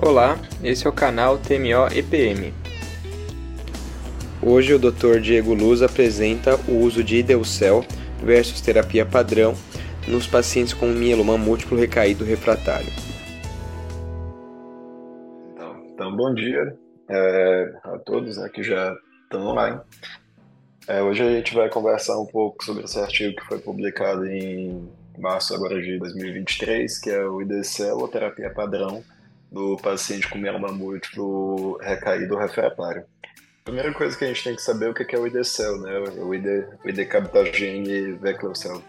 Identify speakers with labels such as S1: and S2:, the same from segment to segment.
S1: Olá, esse é o canal TMO EPM. Hoje o Dr. Diego Luz apresenta o uso de Ideucel versus terapia padrão nos pacientes com mieloma múltiplo recaído refratário.
S2: Então, então bom dia é, a todos né, que já estão online. É, hoje a gente vai conversar um pouco sobre esse artigo que foi publicado em março agora de 2023, que é o ou terapia padrão do paciente com mieloma múltiplo recaído refratário. Primeira coisa que a gente tem que saber é o que é o IDCEL, né? O ID, o ID Veclocel,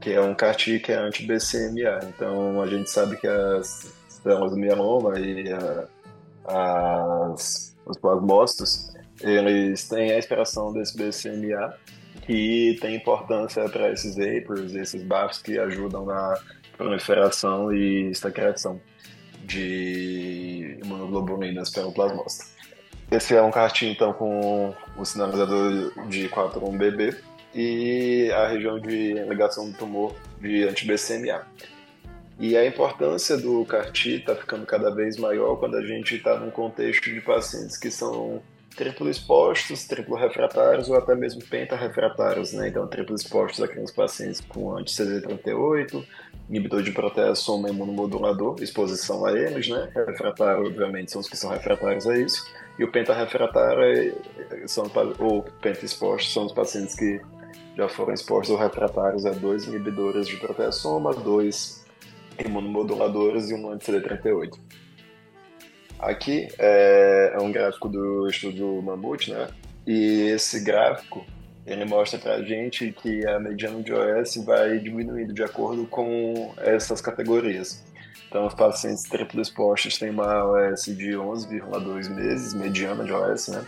S2: que é um CAR-T que é anti-BCMA. Então a gente sabe que as células do mieloma e a, as, os plasmócitos, eles têm a expressão desse BCMA que tem importância para esses vapors, esses bafos que ajudam na proliferação e secreção de imunoglobulinas pelo plasmócito. Esse é um cartinho, então, com o sinalizador de 4-1-BB e a região de ligação do tumor de anti-BCMA. E a importância do CAR-T está ficando cada vez maior quando a gente está num contexto de pacientes que são triplo expostos, triplo refratários ou até mesmo penta-refratários, né? Então, triplo expostos aqui nos pacientes com anti-CD38, inibidor de protease soma imunomodulador, exposição a eles, né? Refratário, obviamente, são os que são refratários a isso. E o penta-refratário, é, são, ou penta-expostos, são os pacientes que já foram expostos ou refratários a dois inibidores de protease soma, dois imunomoduladores e um anti-CD38. Aqui é, é um gráfico do estudo Mamute, né? E esse gráfico ele mostra para a gente que a mediana de OS vai diminuindo de acordo com essas categorias. Então, os pacientes triplo expostos têm uma OS de 11,2 meses, mediana de OS, né?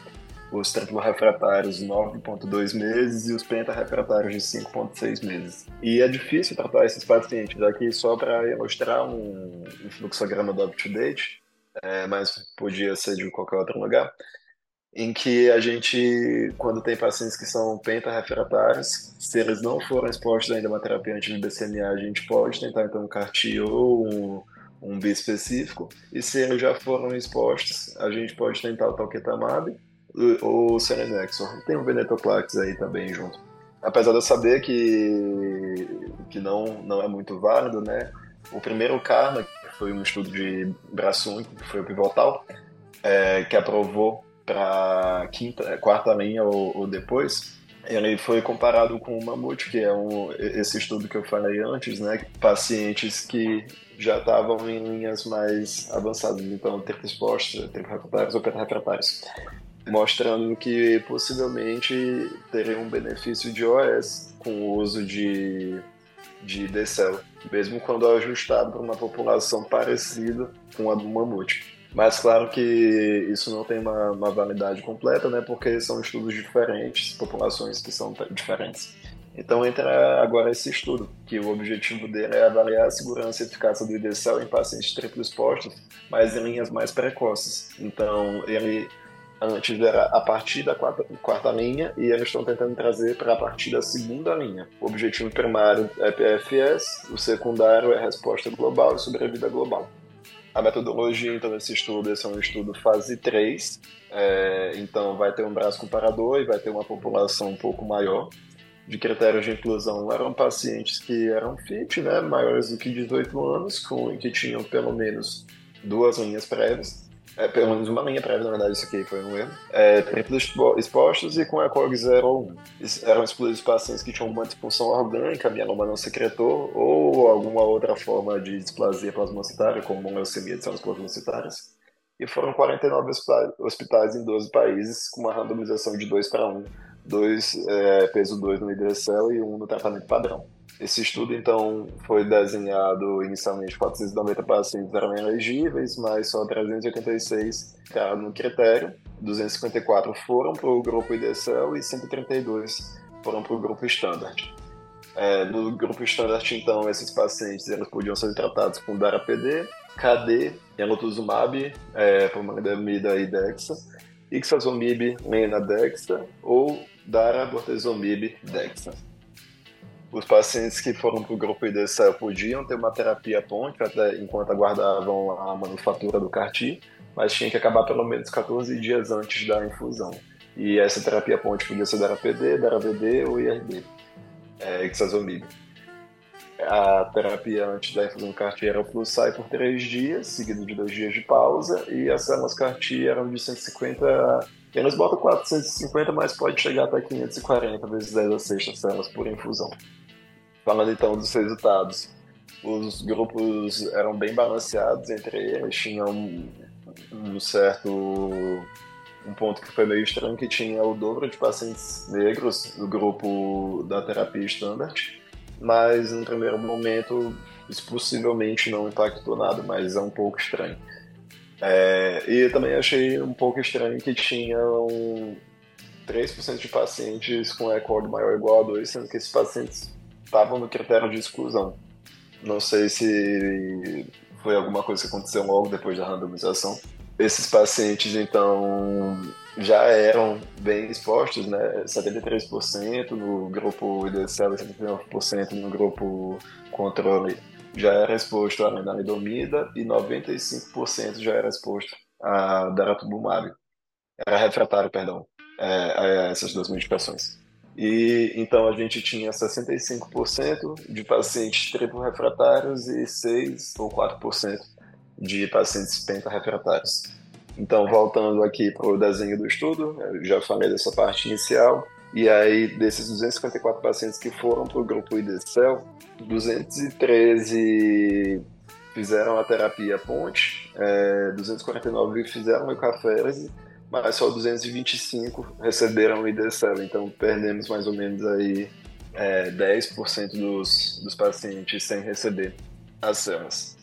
S2: Os triplo refratários 9,2 meses e os penta refratários de 5,6 meses. E é difícil tratar esses pacientes aqui só para ilustrar um, um fluxograma do up-to-date, é, mas podia ser de qualquer outro lugar, em que a gente, quando tem pacientes que são pentarefratários, se eles não forem expostos ainda a uma terapia anti-BCMA, a gente pode tentar então um CAR-T ou um, um específico, e se eles já foram expostos, a gente pode tentar o talquetamab ou o serenexor. Tem o venetoclax aí também junto. Apesar de eu saber que, que não, não é muito válido, né? O primeiro Karma, foi um estudo de braço único, que foi o pivotal, é, que aprovou para quinta, quarta linha ou, ou, depois. Ele foi comparado com o Mamute, que é um, esse estudo que eu falei antes, né? Pacientes que já estavam em linhas mais avançadas, então tempo refratários ou refratários, mostrando que possivelmente teria um benefício de OS com o uso de, de DCL mesmo quando ajustado para uma população parecida com a do mamute. Mas claro que isso não tem uma, uma, validade completa, né? Porque são estudos diferentes, populações que são diferentes. Então entra agora esse estudo, que o objetivo dele é avaliar a segurança e eficácia do IDCL em pacientes triplo expostos, mas em linhas mais precoces. Então ele Antes era a partir da quarta, quarta linha e eles estão tentando trazer para a partir da segunda linha. O objetivo primário é PFS, o secundário é resposta global e sobrevida global. A metodologia, então, desse estudo, esse é um estudo fase 3, é, então vai ter um braço comparador e vai ter uma população um pouco maior. De critérios de inclusão eram pacientes que eram fit, né, maiores do que 18 anos, com, que tinham pelo menos duas linhas prévias é, pelo menos uma linha prévia, na verdade, isso aqui foi um erro. É, triplos expostos e com a COG 0 ou 1. Eram excluídos pacientes que tinham uma disfunção orgânica, mieloma não secretor, ou alguma outra forma de displasia plasmocitária, como leucemia de células plasmocitárias. E foram 49 hospitais em 12 países, com uma randomização de 2 para 1. 2, é, peso 2 no hidrocel e 1 um no tratamento padrão. Esse estudo, então, foi desenhado inicialmente 490 pacientes eram elegíveis, mas só 386 ficaram no critério. 254 foram para o grupo IDCL e 132 foram para o grupo Standard. É, no grupo Standard, então, esses pacientes eles podiam ser tratados com DARA-PD, KD, enotuzumab, é, pomalidomida e Dexa, Ixazomib, Lena Dexa ou Dara-Bortezomib Dexa. Os pacientes que foram para o grupo IDCEL podiam ter uma terapia ponte até enquanto aguardavam a manufatura do CAR-T, mas tinha que acabar pelo menos 14 dias antes da infusão. E essa terapia ponte podia ser da APD, da AVD ou IRD, é, Ixazomib. A terapia antes da infusão CAR-T era o Fluxai por 3 dias, seguido de 2 dias de pausa, e as células CAR-T eram de 150 eles botam 450, mas pode chegar até 540 vezes 10 a 6 células por infusão. Falando então dos resultados, os grupos eram bem balanceados entre eles, tinham um, um certo um ponto que foi meio estranho que tinha o dobro de pacientes negros no grupo da terapia standard, mas no primeiro momento isso possivelmente não impactou nada, mas é um pouco estranho. É, e também achei um pouco estranho que tinham 3% de pacientes com ECOG maior ou igual a 2, sendo que esses pacientes estavam no critério de exclusão. Não sei se foi alguma coisa que aconteceu logo depois da randomização. Esses pacientes, então, já eram bem expostos, né? 73% no grupo IDCL e 79% no grupo controle já era exposto à lenalidomida e 95% já era exposto a daratumumab. Era refratário, perdão, é, a essas duas medicações. E então a gente tinha 65% de pacientes triplo refratários e 6 ou 4% de pacientes pentarefratários. Então, voltando aqui para o desenho do estudo, eu já falei dessa parte inicial, e aí desses 254 pacientes que foram para o grupo IDCEL, 213 fizeram a terapia ponte, é, 249 fizeram eucaférese, mas só 225 receberam o IDCL, então perdemos mais ou menos aí é, 10% dos, dos pacientes sem receber as células.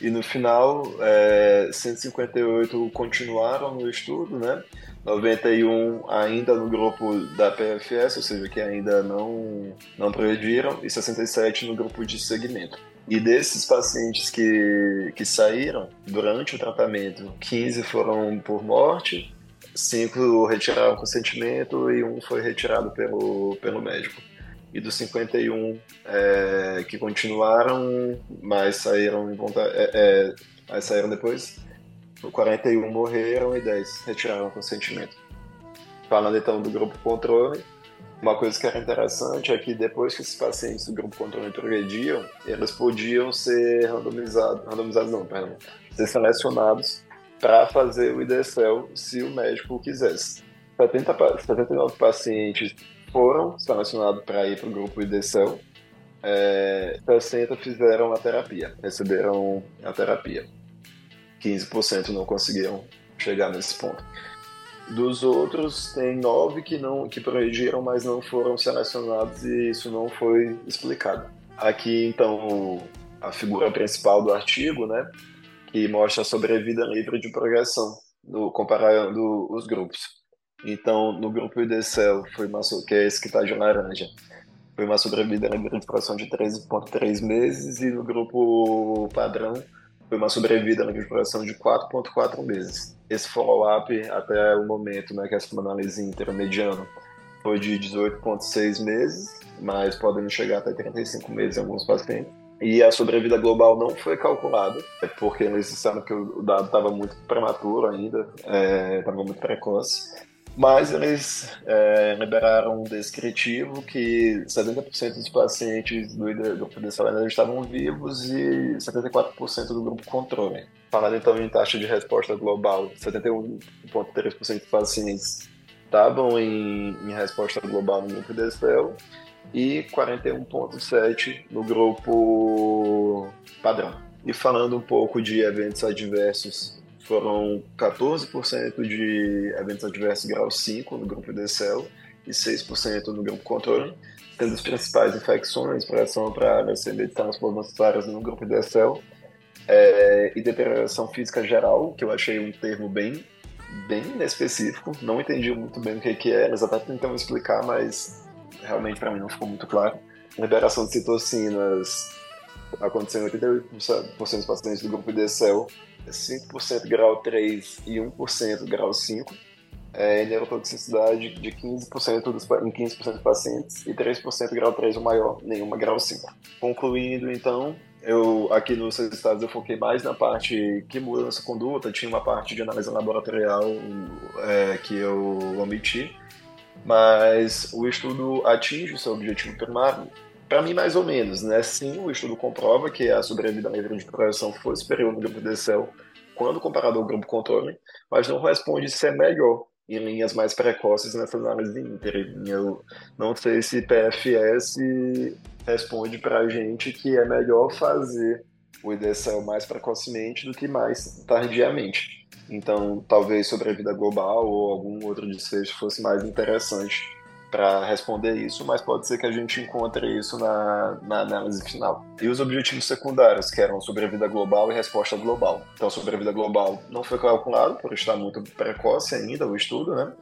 S2: E no final, é, 158 continuaram no estudo, né? 91 ainda no grupo da PFS, ou seja, que ainda não, não progrediram, e 67 no grupo de segmento. E desses pacientes que, que saíram durante o tratamento, 15 foram por morte, 5 retiraram consentimento e um foi retirado pelo, pelo médico. E dos 51 é, que continuaram, mas saíram, é, é, mas saíram depois, 41 morreram e 10 retiraram consentimento. Falando então do grupo controle, uma coisa que era interessante é que depois que esses pacientes do grupo controle progrediam, eles podiam ser randomizados, randomizados não, perdão, ser selecionados para fazer o IDCL se o médico quisesse. 70, 79 pacientes foram selecionados para ir para o grupo IDCL, é, 60 fizeram a terapia, receberam a terapia. 15% não conseguiram chegar nesse ponto. Dos outros, tem nove que não que progrediram, mas não foram selecionados e isso não foi explicado. Aqui, então, a figura principal do artigo, né, que mostra a sobrevida livre de progressão, comparando os grupos. Então, no grupo IDCEL, foi uma, que é esse que está de laranja, foi uma sobrevida livre de progressão de 13,3 meses, e no grupo padrão, foi uma sobrevida na exploração de 4,4 meses. Esse follow-up, até o momento, né, que essa análise intermediana, foi de 18,6 meses, mas podendo chegar até 35 meses em alguns pacientes. E a sobrevida global não foi calculada, é porque eles disseram que o dado estava muito prematuro ainda, estava é, muito precoce. Mas eles é, liberaram um descritivo que 70% dos pacientes do grupo de salário estavam vivos e 74% do grupo controle. Falando então em taxa de resposta global, 71,3% dos pacientes estavam em, em, resposta global no grupo de DSPEL e 41,7% no grupo padrão. E falando um pouco de eventos adversos foram 14% de eventos adversos grau 5 no grupo DCL e 6% no grupo controle, tendo as principais infecções, pressão para leucemia de transplanatórias no grupo DCL é, e deterioração física geral, que eu achei um termo bem bem específico, não entendi muito bem o que, que era, exatamente tentando explicar, mas realmente para mim não ficou muito claro. Liberação de citocinas aconteceu em 88% dos pacientes do grupo DCL 5% grau 3 e 1% grau 5. é, neurotoxicidade de 15% dos, em 15% dos pacientes e 3% grau 3 ou maior, nenhuma grau 5. Concluindo, então, eu aqui nos resultados eu foquei mais na parte que muda nossa conduta, tinha uma parte de análise laboratorial é, que eu omiti, mas o estudo atinge o seu objetivo primário, para mim mais ou menos, né? Sim, o estudo comprova que a sobrevida livre de progressão foi superior no grupo DCL quando comparado ao grupo controle, mas não responde se é melhor em linhas mais precoces nessa análise de Inter. Eu não sei se PFS responde para a gente que é melhor fazer o IDCL mais precocemente do que mais tardiamente. Então, talvez sobre a vida global ou algum outro desfecho fosse mais interessante para responder isso, mas pode ser que a gente encontre isso na, na análise final. E os objetivos secundários, que eram sobre a vida global e resposta global. Então, sobre a vida global não foi calculado, por estar muito precoce ainda o estudo, né?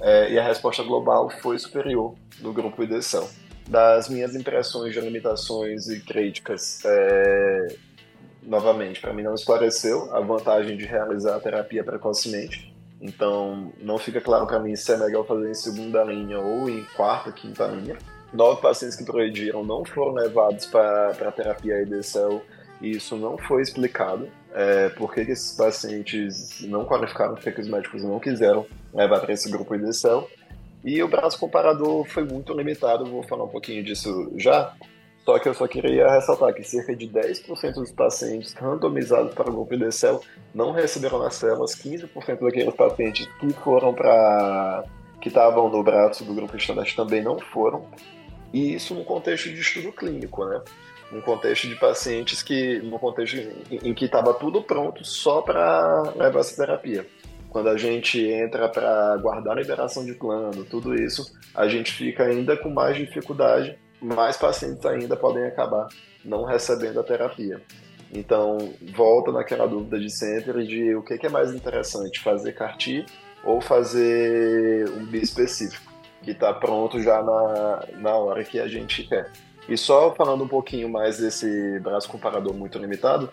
S2: É, e a resposta global foi superior no grupo IDECEL. Das minhas impressões de limitações e críticas, é, novamente, para mim não esclareceu a vantagem de realizar a terapia precocemente então, não fica claro para mim se é melhor fazer em segunda linha ou em quarta, quinta linha. Nove pacientes que progrediram não foram levados para a terapia EDCL e isso não foi explicado. É, por que, esses pacientes não qualificaram, por que, os médicos não quiseram levar para esse grupo EDCL. E o braço comparador foi muito limitado, vou falar um pouquinho disso já. Só que eu só queria ressaltar que cerca de 10% dos pacientes randomizados para o grupo IDCEL não receberam nas células, 15% daqueles pacientes que foram para que estavam no braço do grupo estandarte também não foram. E isso no contexto de estudo clínico, né? Um contexto de pacientes que, no contexto em, em que estava tudo pronto só para levar essa terapia. Quando a gente entra para guardar a liberação de plano, tudo isso, a gente fica ainda com mais dificuldade mais pacientes ainda podem acabar não recebendo a terapia. Então, volta naquela dúvida de sempre de o que é mais interessante, fazer CAR-T ou fazer um bispecífico, que está pronto já na, na hora que a gente quer. E só falando um pouquinho mais desse braço comparador muito limitado,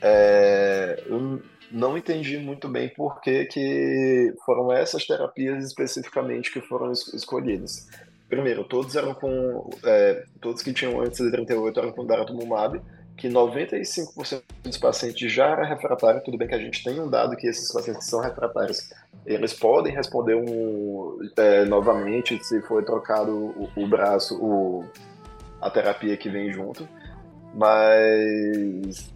S2: é, eu não entendi muito bem por que, que foram essas terapias especificamente que foram escolhidas. Primeiro, todos eram com. É, todos que tinham antes de 38 eram com daratumumab, que 95% dos pacientes já era refratário. Tudo bem que a gente tem um dado que esses pacientes que são refratários, eles podem responder um, é, novamente se for trocado o, o braço, o, a terapia que vem junto. Mas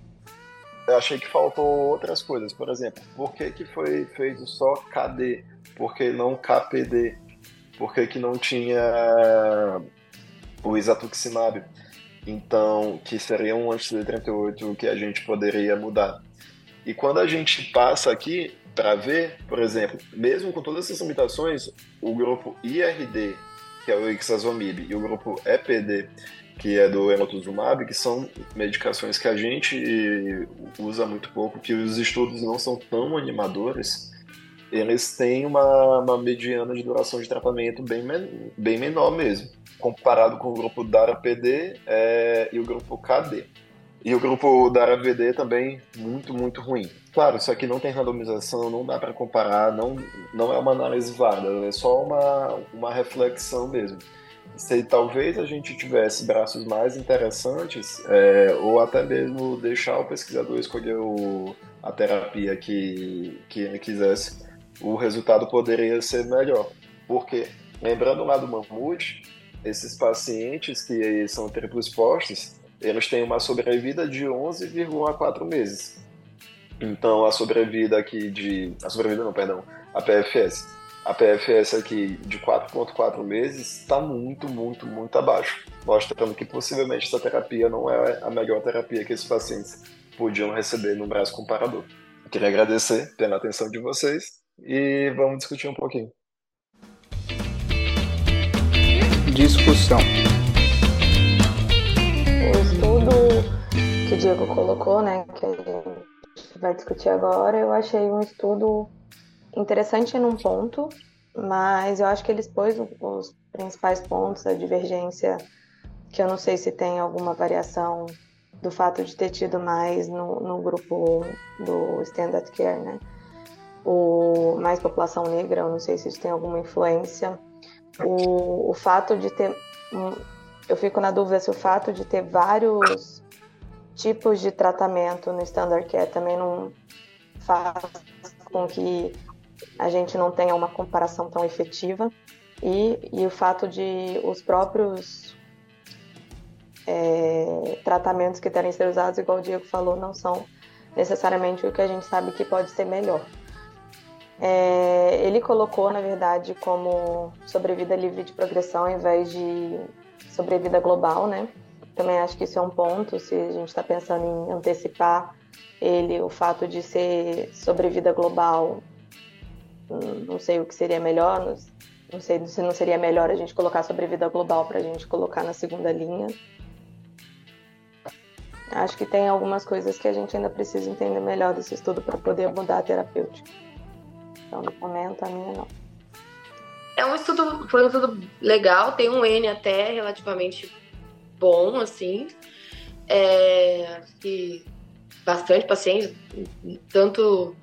S2: eu achei que faltou outras coisas. Por exemplo, por que, que foi feito só KD? Por que não KPD? Por que, que não tinha o isatuximab? Então, que seria um anti-CD38 que a gente poderia mudar. E quando a gente passa aqui para ver, por exemplo, mesmo com todas essas limitações, o grupo IRD, que é o Ixazomib, e o grupo EPD, que é do emotuzumab, que são medicações que a gente usa muito pouco, que os estudos não são tão animadores, eles têm uma, uma mediana de duração de tratamento bem, men bem menor mesmo, comparado com o grupo DARA-PD é, e o grupo KD. E o grupo DARA-VD também muito, muito ruim. Claro, isso aqui não tem randomização, não dá para comparar, não, não é uma análise válida, é só uma, uma reflexão mesmo. Se talvez a gente tivesse braços mais interessantes, é, ou até mesmo deixar o pesquisador escolher o, a terapia que, que ele quisesse, o resultado poderia ser melhor. Porque, lembrando lá do mamute, esses pacientes que são triplo expostos, eles têm uma sobrevida de 11,4 meses. Então, a sobrevida aqui de... A sobrevida não, perdão. A PFS. A PFS aqui de 4,4 meses está muito, muito, muito abaixo. Mostrando que possivelmente essa terapia não é a melhor terapia que esses pacientes podiam receber no braço comparador. queria agradecer pela atenção de vocês e vamos discutir um pouquinho.
S1: Discussão.
S3: O estudo que o Diego colocou, né, que a gente vai discutir agora, eu achei um estudo interessante num ponto, mas eu acho que ele expôs os principais pontos, a divergência, que eu não sei se tem alguma variação do fato de ter tido mais no, no grupo do Standard Care, né? O mais população negra, eu não sei se isso tem alguma influência. O, o fato de ter. Eu fico na dúvida se o fato de ter vários tipos de tratamento no Standard Care também não faz com que a gente não tenha uma comparação tão efetiva. E, e o fato de os próprios é, tratamentos que terem ser usados, igual o Diego falou, não são necessariamente o que a gente sabe que pode ser melhor. É, ele colocou, na verdade, como sobrevida livre de progressão ao invés de sobrevida global, né? Também acho que isso é um ponto, se a gente está pensando em antecipar ele, o fato de ser sobrevida global, hum, não sei o que seria melhor, não sei se não seria melhor a gente colocar sobrevida global para a gente colocar na segunda linha. Acho que tem algumas coisas que a gente ainda precisa entender melhor desse estudo para poder mudar a terapêutica. Então, no momento, a minha não.
S4: É um estudo, foi um estudo legal, tem um N até relativamente bom, assim. É, e bastante pacientes, tanto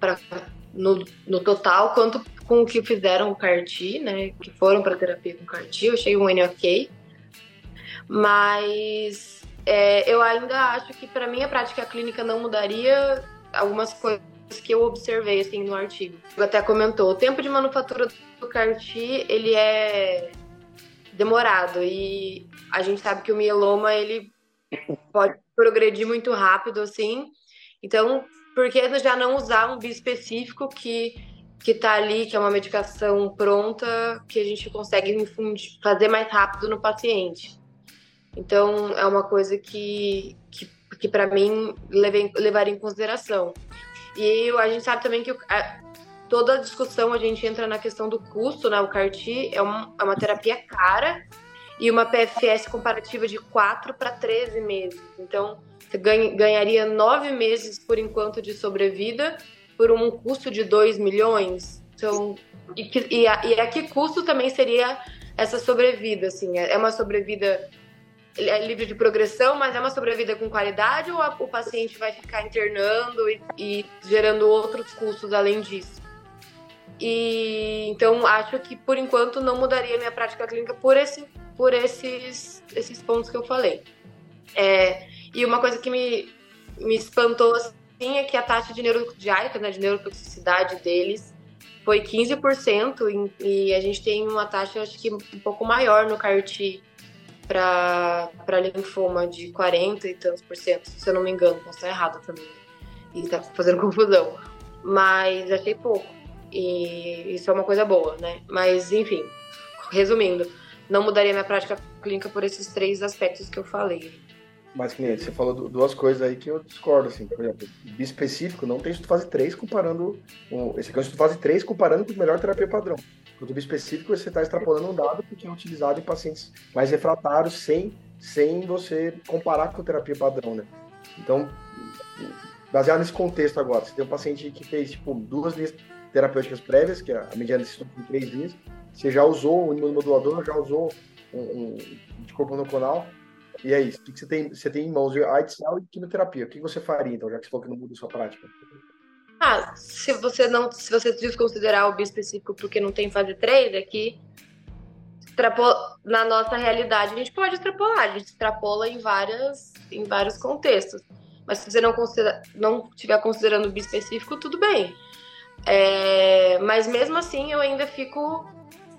S4: no, no total quanto com o que fizeram o CAR-T, né? Que foram para terapia com CAR-T. Eu achei um N ok. Mas é, eu ainda acho que para mim a prática clínica não mudaria algumas coisas que eu observei assim no artigo. Até comentou, o tempo de manufatura do CAR-T, ele é demorado e a gente sabe que o mieloma ele pode progredir muito rápido assim. Então, por que já não usar um bispecífico que que tá ali, que é uma medicação pronta, que a gente consegue infundir, fazer mais rápido no paciente? Então, é uma coisa que, que, que para mim, levei, levaria em consideração. E a gente sabe também que a, toda a discussão a gente entra na questão do custo, né? O CAR-T é uma, é uma terapia cara e uma PFS comparativa de 4 para 13 meses. Então, você ganha, ganharia 9 meses por enquanto de sobrevida por um custo de 2 milhões. Então, e, e, a, e a que custo também seria essa sobrevida? Assim, é uma sobrevida é livre de progressão, mas é uma sobrevida com qualidade ou a, o paciente vai ficar internando e, e, gerando outros custos além disso? E então acho que por enquanto não mudaria minha prática clínica por, esse, por esses, esses pontos que eu falei. É, e uma coisa que me, me espantou assim é que a taxa de neurodiárica, né, de neurotoxicidade deles foi 15% e, e a gente tem uma taxa acho que um pouco maior no CAR-T para linfoma de 40 e tantos por cento, se eu não me engano, posso estar errado também. E tá fazendo confusão. Mas achei pouco. E isso é uma coisa boa, né? Mas, enfim, resumindo, não mudaria minha prática clínica por esses três aspectos que eu falei.
S5: Mas, cliente, você falou duas coisas aí que eu discordo, assim. Por exemplo, específico não tem estudo fase 3 comparando. esse aqui é um estudo fase 3 comparando com o melhor terapia padrão. O tubo específico você está extrapolando um dado porque é utilizado em pacientes mais refratários sem, sem você comparar com a terapia padrão, né? Então, baseado nesse contexto agora, você tem um paciente que fez, tipo, duas linhas terapêuticas prévias, que é a mediana desse estudo com três linhas, você já usou o imunomodulador, já usou um, um de corpo monoclonal, e é isso. O que você tem, você tem em mãos AIDS e quimioterapia. O que você faria, então, já que você falou que não muda a sua prática?
S4: Ah, se você não, se você desconsiderar o bispecífico porque não tem fase 3, é que na nossa realidade a gente pode extrapolar, a gente extrapola em várias em vários contextos. Mas se você não considera, não estiver considerando o bispecífico, tudo bem. É, mas mesmo assim eu ainda fico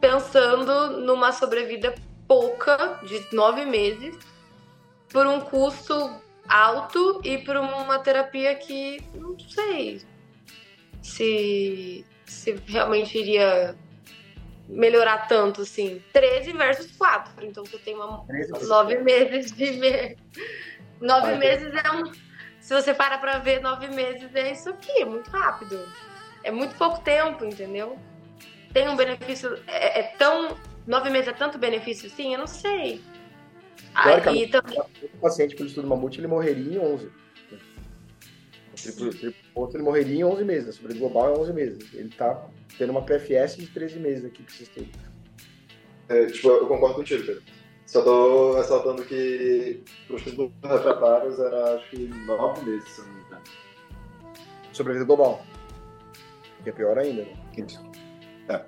S4: pensando numa sobrevida pouca de nove meses por um custo alto e por uma terapia que não sei se, se realmente iria melhorar tanto, assim. 13 versus 4. Então você tem uma, 9 meses de. Me... 9 meses é um. Se você para pra ver, 9 meses é isso aqui, é muito rápido. É muito pouco tempo, entendeu? Tem um benefício. É, é tão. 9 meses é tanto benefício assim? Eu não sei.
S5: Aí também. O paciente pelo estudo mamute ele morreria em 11. Triplo, triplo ponto, ele morreria em 11 meses. A sobrevida global é 11 meses. Ele tá tendo uma PFS de 13 meses aqui que vocês têm.
S2: É, tipo, eu concordo contigo, Pedro. Só tô ressaltando que os estudos refratários era acho que 9 meses, se não me engano.
S5: Sobrevida global. que é pior ainda. Né?
S2: Isso.
S6: É.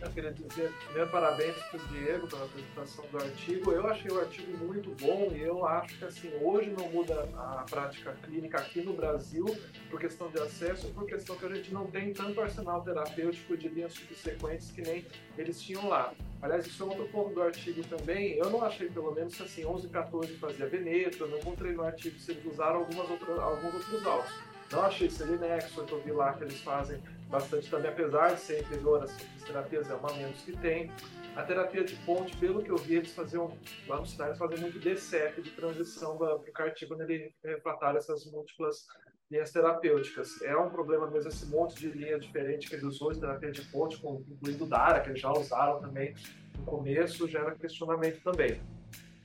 S6: Eu queria dizer primeiro parabéns para o Diego pela apresentação do artigo. Eu achei o artigo muito bom e eu acho que assim hoje não muda a prática clínica aqui no Brasil por questão de acesso, por questão que a gente não tem tanto arsenal terapêutico de linhas subsequentes que nem eles tinham lá. Aliás, isso é outro ponto do artigo também. Eu não achei, pelo menos, assim, 11 e 14 fazia Veneto. Eu não encontrei no artigo se eles usaram algumas outras, alguns outros autos. Não achei Selinexo, que eu vi lá que eles fazem bastante também, apesar de ser inferior às terapias, é uma menos que tem. A terapia de ponte, pelo que eu vi, eles faziam, lá no Sinai, eles fazem muito DCF de transição para o CAR-T quando ele refratário essas múltiplas linhas terapêuticas. É um problema mesmo esse monte de linha diferente que eles usou de terapia de ponte, incluindo DARA, que eles já usaram também no começo, gera questionamento também.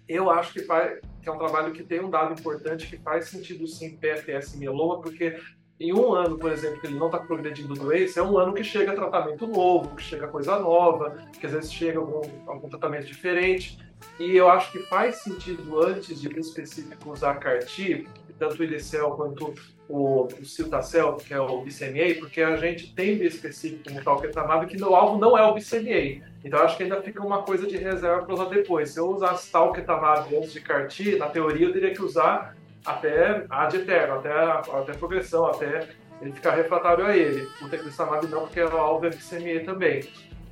S6: Eu acho que, faz, que é um trabalho que tem um dado importante que faz sentido sim PFS mieloma, porque em um ano, por exemplo, que ele não está progredindo doença, é um ano que chega tratamento novo, que chega coisa nova, que às vezes chega algum, algum tratamento diferente. E eu acho que faz sentido, antes de específico usar CAR-T, tanto o IDCEL quanto o, o Ciltacel, que é o BCMA, porque a gente tem específico como talquetamab que meu alvo não é o BCMA. Então acho que ainda fica uma coisa de reserva para usar depois. Se eu usasse talquetamab antes de CAR-T, na teoria eu teria que usar até ad eterno, até, até progressão, até ele ficar refratário a ele. O teclistamab não, porque é o alvo é BCMA também.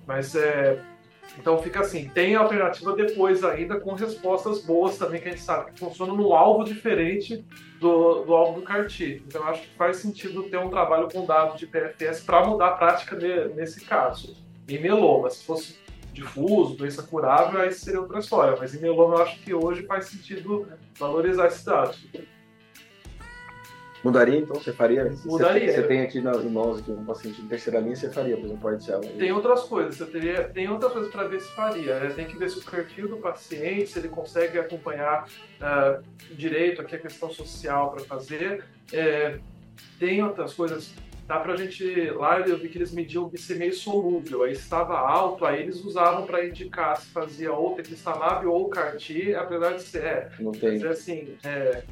S6: Mas é, então fica assim, tem alternativa depois ainda com respostas boas também que a gente sabe que funcionam no alvo diferente do, do alvo do CAR-T. Então acho que faz sentido ter um trabalho com dados de PFS para mudar a prática de, nesse caso. Em mieloma, se fosse difuso, doença curável, aí seria outra história. Mas em mieloma eu acho que hoje faz sentido valorizar esses dados.
S5: Mudaria então? Você faria?
S6: Mudaria.
S5: Você, tem aqui na, em nós aqui um paciente de terceira linha, você faria, por exemplo, pode ser
S6: Tem outras coisas, você teria, tem outras coisas para ver se faria. Né? Tem que ver se o perfil do paciente, se ele consegue acompanhar uh, direito aqui a questão social para fazer. É, tem outras coisas. Dá pra gente. Lá eu vi que eles mediam o BCMA solúvel, aí estava alto, aí eles usavam para indicar se fazia ou teclistamab ou CAR-T, apesar de ser. É,
S5: Não tem.
S6: Mas, assim, é,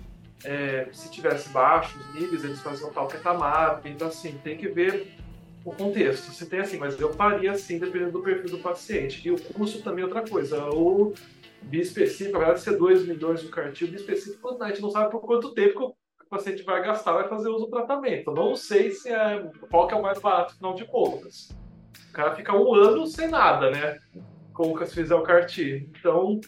S6: é, se tivesse baixos níveis, eles faziam tal ketamab. Então, assim, tem que ver o contexto. Se tem assim, mas eu faria assim, dependendo do perfil do paciente. E o custo também é outra coisa. O bispecífico, apesar de ser 2 milhões do cartil, bispecífico, a gente não sabe por quanto tempo que o paciente vai gastar, vai fazer uso do tratamento. Não sei se é, qual que é o mais barato, final de contas. O cara fica um ano sem nada, né? Se fizer o CAR-T. Então,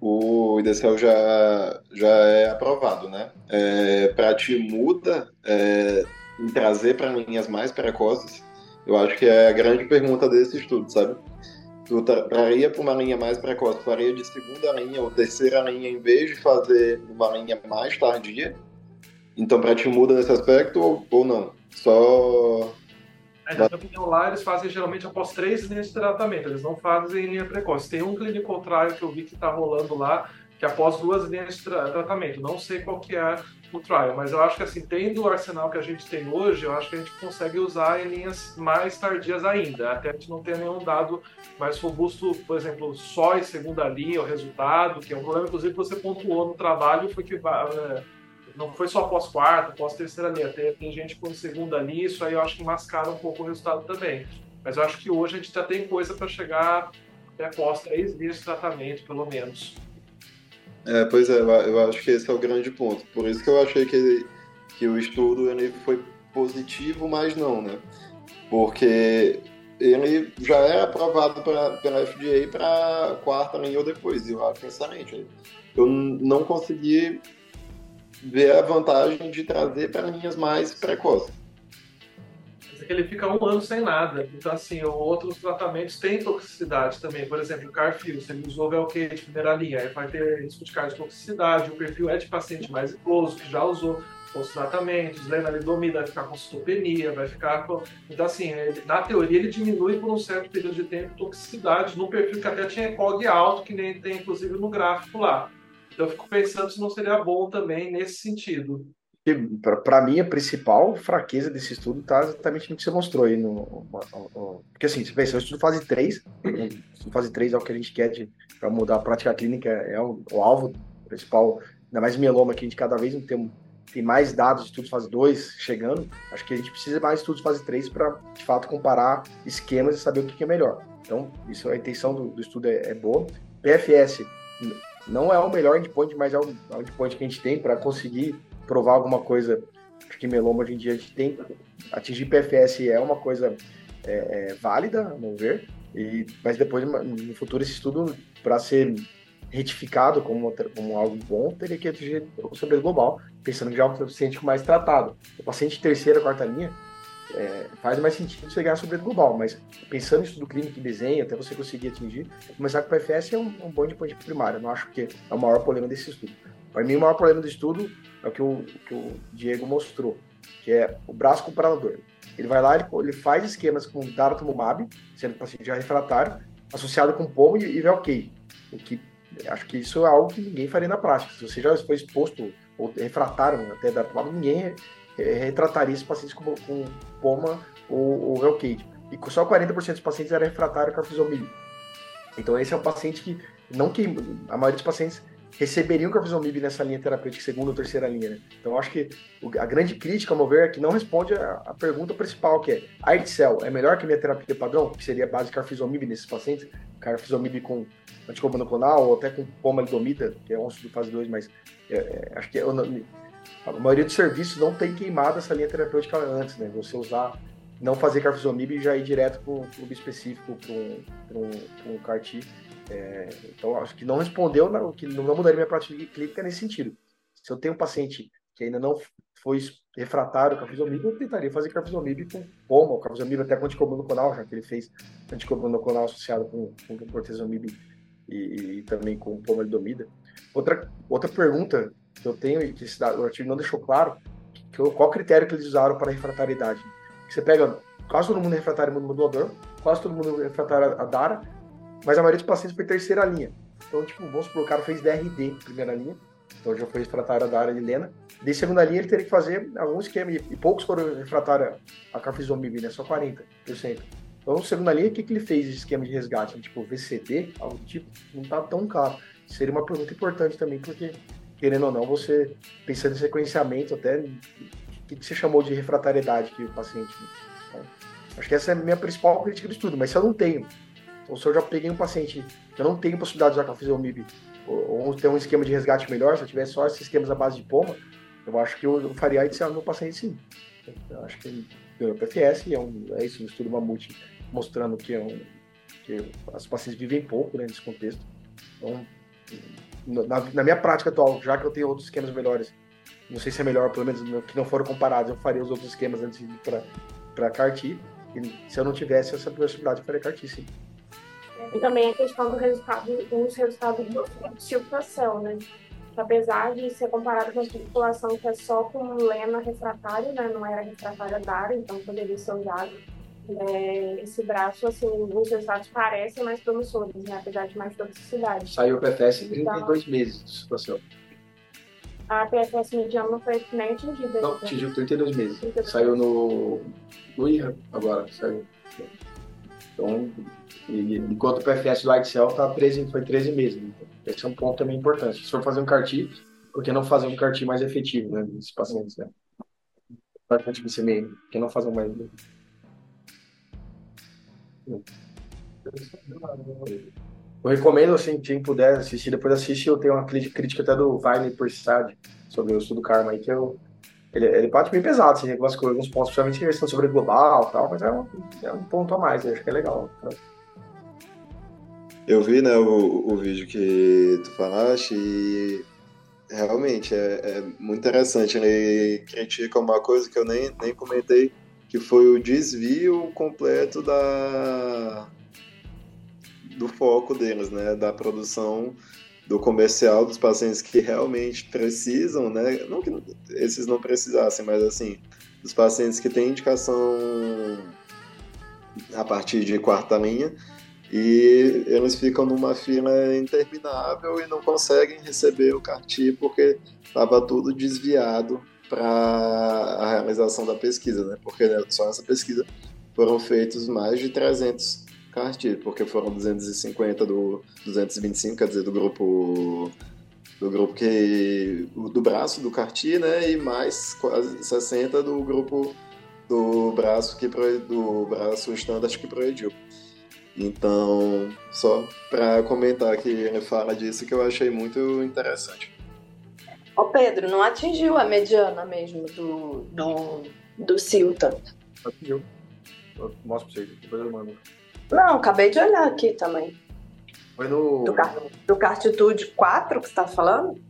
S2: o IDCL já, já é aprovado, né? É, para ti muda é, em trazer para linhas mais precoces? Eu acho que é a grande pergunta desse estudo, sabe? Tu traria para uma linha mais precoce, faria de segunda linha ou terceira linha em vez de fazer uma linha mais tardia? Então, para ti muda nesse aspecto ou, ou não? Só
S6: na minha opinião, lá eles fazem geralmente após três linhas de tratamento, eles não fazem linha precoce. Tem um clinical trial que eu vi que está rolando lá, que é após duas linhas de tra tratamento. Não sei qual que é o trial, mas eu acho que assim, tendo o arsenal que a gente tem hoje, eu acho que a gente consegue usar em linhas mais tardias ainda, até a gente não ter nenhum dado mais robusto, por exemplo, só em segunda linha, o resultado, que é um problema, inclusive, que você pontuou no trabalho, foi que é, não foi só pós-quarta, pós-terceira linha, tem, tem gente com segunda linha, isso aí eu acho que mascara um pouco o resultado também. Mas eu acho que hoje a gente já tem coisa para chegar até pós três linhas de tratamento, pelo menos.
S2: É, pois é, eu acho que esse é o grande ponto. Por isso que eu achei que, que o estudo ele foi positivo, mas não, né? Porque ele já era aprovado pra, pela FDA para quarta linha ou depois, eu acho excelente. Eu não consegui ver a vantagem de trazer para linhas mais precoces.
S6: É que ele fica um ano sem nada. Então, assim, outros tratamentos têm toxicidade também. Por exemplo, o Carfil, se ele usou Velcade de primeira linha, aí vai ter risco de cardiotoxicidade. O perfil é de paciente mais idoso, que já usou os tratamentos, lenalidomida vai ficar com citopenia, vai ficar com... Então, assim, ele, na teoria, ele diminui por um certo período de tempo toxicidade num perfil que até tinha ECOG alto, que nem tem, inclusive, no gráfico lá. Então eu fico pensando se não seria bom também nesse sentido.
S5: Para mim, a principal fraqueza desse estudo está exatamente no que você mostrou aí. No, no, no, porque assim, você pensa, o estudo fase 3, o fase 3 é o que a gente quer para mudar a prática clínica, é o, o, alvo principal, ainda mais mieloma, que a gente cada vez não tem tem mais dados de estudos fase 2 chegando, acho que a gente precisa mais estudos fase 3 para, de fato, comparar esquemas e saber o que, que é melhor. Então, isso a intenção do, do estudo é, é, boa. PFS não é o melhor endpoint, mas é o, é o endpoint que a gente tem para conseguir provar alguma coisa. Que meloma hoje em dia a gente tem. Atingir PFS é uma coisa é, é válida, a meu ver, e, mas depois, no futuro, esse estudo, para ser retificado como, como algo bom, teria que atingir o segredo global, pensando que já é um paciente mais tratado. O paciente terceira, quarta linha, é, faz mais sentido você ganhar sobre global, mas pensando em estudo clínico e desenho, até você conseguir atingir, começar com o PFS é um, um bom endpoint primário. Eu não acho que é o maior problema desse estudo. Para mim, o maior problema do estudo é o que o, que o Diego mostrou, que é o braço comparador. Ele vai lá, ele, ele faz esquemas com daratumumab, sendo paciente já refratário, associado com pomo e, e Velcade, o que acho que isso é algo que ninguém faria na prática. Se você já foi exposto ou refratário até daratumumab, ninguém retrataria esses pacientes com, com POMA ou, ou Velcade. E só 40% dos pacientes eram refratários a carfilzomib. Então esse é um paciente que não que a maioria dos pacientes receberiam carfilzomib nessa linha terapêutica segunda ou terceira linha. Né? Então acho que a grande crítica, ao meu ver, é que não responde a pergunta principal, que é a IDCEL é melhor que minha terapia padrão, que seria a base de carfilzomib nesses pacientes, carfilzomib com anticorpo monoclonal ou até com pomalidomida, que é um estudo fase 2, mas é, é, acho que a maioria dos serviços não tem queimado essa linha terapêutica antes, né? Você usar, não fazer carfilzomib e já ir direto para um clube específico, para um, um, um CAR-T. É, então, acho que não respondeu, não, que não mudaria minha prática clínica nesse sentido. Se eu tenho um paciente que ainda não foi refratário ao carfilzomib, eu tentaria fazer carfilzomib com pomo, ou carfilzomib até com anticomunoclonal, já que ele fez anticomunoclonal associado com, com cortezomib e, e, também com pomalidomida. Outra, outra pergunta que eu tenho e que esse, o artigo não deixou claro, que, qual critério que eles usaram para refratariedade. Você pega quase todo mundo é refratário imunomodulador, quase todo mundo é refratário a DARA, mas a maioria dos pacientes foi terceira linha. Então, tipo, vamos supor, o cara fez DRD primeira linha, então já foi refratário a DARA de Lena. De segunda linha ele teria que fazer algum esquema, e, poucos foram refratários a carfilzomib, né? Só 40%. Então, segunda linha, o que, que ele fez de esquema de resgate? Tipo, VCD, algo do tipo, não tá tão claro. Seria uma pergunta importante também, porque querendo ou não, você pensando em sequenciamento até, o que, você chamou de refratariedade que o paciente. Então, acho que essa é a minha principal crítica do estudo, mas se eu não tenho, ou se eu já peguei um paciente que eu não tenho possibilidade de usar carfilzomib, ou, ou ter um esquema de resgate melhor, se eu tivesse só esses esquemas à base de poma, eu acho que eu faria a no meu paciente sim. Eu acho que ganhou PFS, é, um, é isso, um estudo mamute mostrando que, é um, que as pacientes vivem pouco né, nesse contexto. Então, na, na, minha prática atual, já que eu tenho outros esquemas melhores, não sei se é melhor, pelo menos que não foram comparados, eu faria os outros esquemas antes de ir para CAR-T. Se eu não tivesse essa possibilidade, eu faria CAR-T, sim.
S7: E também a questão do resultado, dos resultados do silpação, né? apesar de ser comparado com a população que é só com lema refratário, né? Não era refratária DARA, então poderia ser usado é, esse braço, assim, os resultados parecem mais promissores, né? Apesar de mais toxicidade.
S5: Saiu o PFS em 32 então, meses de situação.
S7: A PFS mediana foi nem atingida.
S5: Não, atingiu 32 meses. 32 saiu no, no IRA agora, saiu. Então, e, enquanto o PFS do Excel tá 13, foi 13 meses. Esse é um ponto também importante. Se for fazer um CAR-T, por que não fazer um CAR-T mais efetivo, né, nesses pacientes, né? Importante você meio, que não fazer um mais eu recomendo, assim, quem puder assistir, depois assiste, eu tenho uma crítica até do Vine Persad sobre o estudo Karma aí, que eu, ele, ele bate bem pesado, assim, algumas coisas, alguns pontos, principalmente questão sobre global e tal, mas é um, é um ponto a mais, acho que é legal.
S2: Eu vi, né, o, o vídeo que tu falaste e realmente é, é muito interessante. Ele critica uma coisa que eu nem, nem comentei, que foi o desvio completo da do foco deles, né, da produção do comercial dos pacientes que realmente precisam, né, não que esses não precisassem, mas assim, dos pacientes que têm indicação a partir de quarta linha e eles ficam numa fila interminável e não conseguem receber o CAR-T porque estava tudo desviado para a realização da pesquisa, né? Porque né, só nessa pesquisa foram feitos mais de 300 CAR-T, porque foram 250 do 225, quer dizer, do grupo do grupo que do braço do Carti, né, e mais quase 60 do grupo do braço que do braço standard que progrediu. Então, só para comentar que ele fala disso que eu achei muito interessante.
S8: Ô Pedro, não atingiu a mediana mesmo do, do, do Silta.
S5: Atingiu. Eu mostro pra vocês, depois eu mando.
S8: Não, acabei de olhar aqui também.
S5: Foi no.
S8: Do, do Cartitude 4 que você tá falando?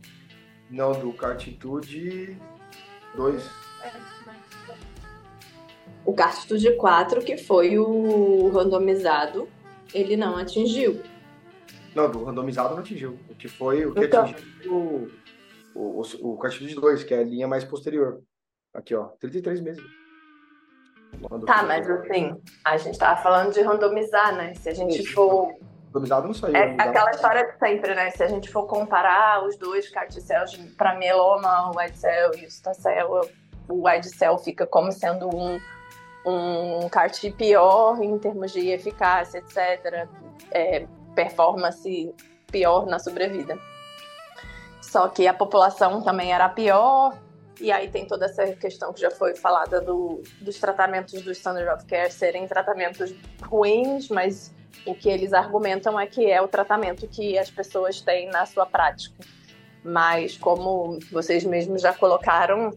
S5: Não, do Cartitude 2.
S8: O Cartitude 4, que foi o randomizado, ele não atingiu.
S5: Não, do randomizado não atingiu. O que foi o que
S8: Então.
S5: atingiu o, o, o Cartitude 2, que é a linha mais posterior. Aqui, ó, 33 meses.
S8: Tá, mas assim, a gente tava falando de randomizar, né? Se a gente
S5: Isso.
S8: for.
S5: Randomizado não saiu.
S8: É aquela história de sempre, né? Se a gente for comparar os dois carticels para mieloma, o white cell e o citacel, o white cell fica como sendo um, um CAR-T pior em termos de eficácia, etc. É, performance pior na sobrevida. Só que a população também era pior, e aí tem toda essa questão que já foi falada do, dos tratamentos do standard of care serem tratamentos ruins, mas o que eles argumentam é que é o tratamento que as pessoas têm na sua prática. Mas, como vocês mesmos já colocaram,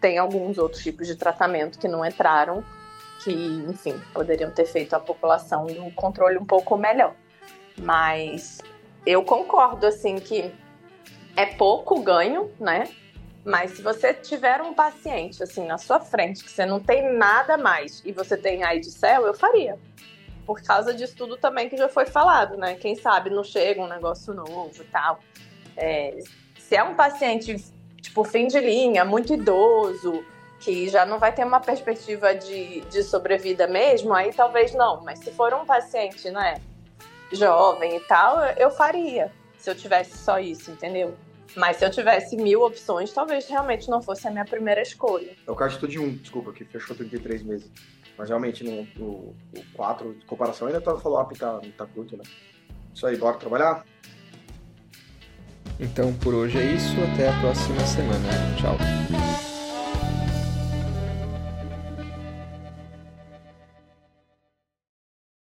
S8: tem alguns outros tipos de tratamento que não entraram, que, enfim, poderiam ter feito a população do controle um pouco melhor. Mas eu concordo, assim, que é pouco ganho, né? Mas se você tiver um paciente, assim, na sua frente, que você não tem nada mais e você tem AIDS cell, eu faria por causa disso tudo também que já foi falado, né? Quem sabe não chega um negócio novo e tal. É, se é um paciente, tipo, fim de linha, muito idoso, que já não vai ter uma perspectiva de, de sobrevida mesmo, aí talvez não. Mas se for um paciente, né, jovem e tal, eu faria, se eu tivesse só isso, entendeu? Mas se eu tivesse mil opções, talvez realmente não fosse a minha primeira escolha.
S5: É o Cartitude 1, desculpa, que fechou 33 meses. Mas realmente no, no, o 4, de comparação, ainda tá follow-up tá, tá curto, né? Isso aí, bora trabalhar?
S1: Então por hoje é isso, até a próxima semana. Tchau.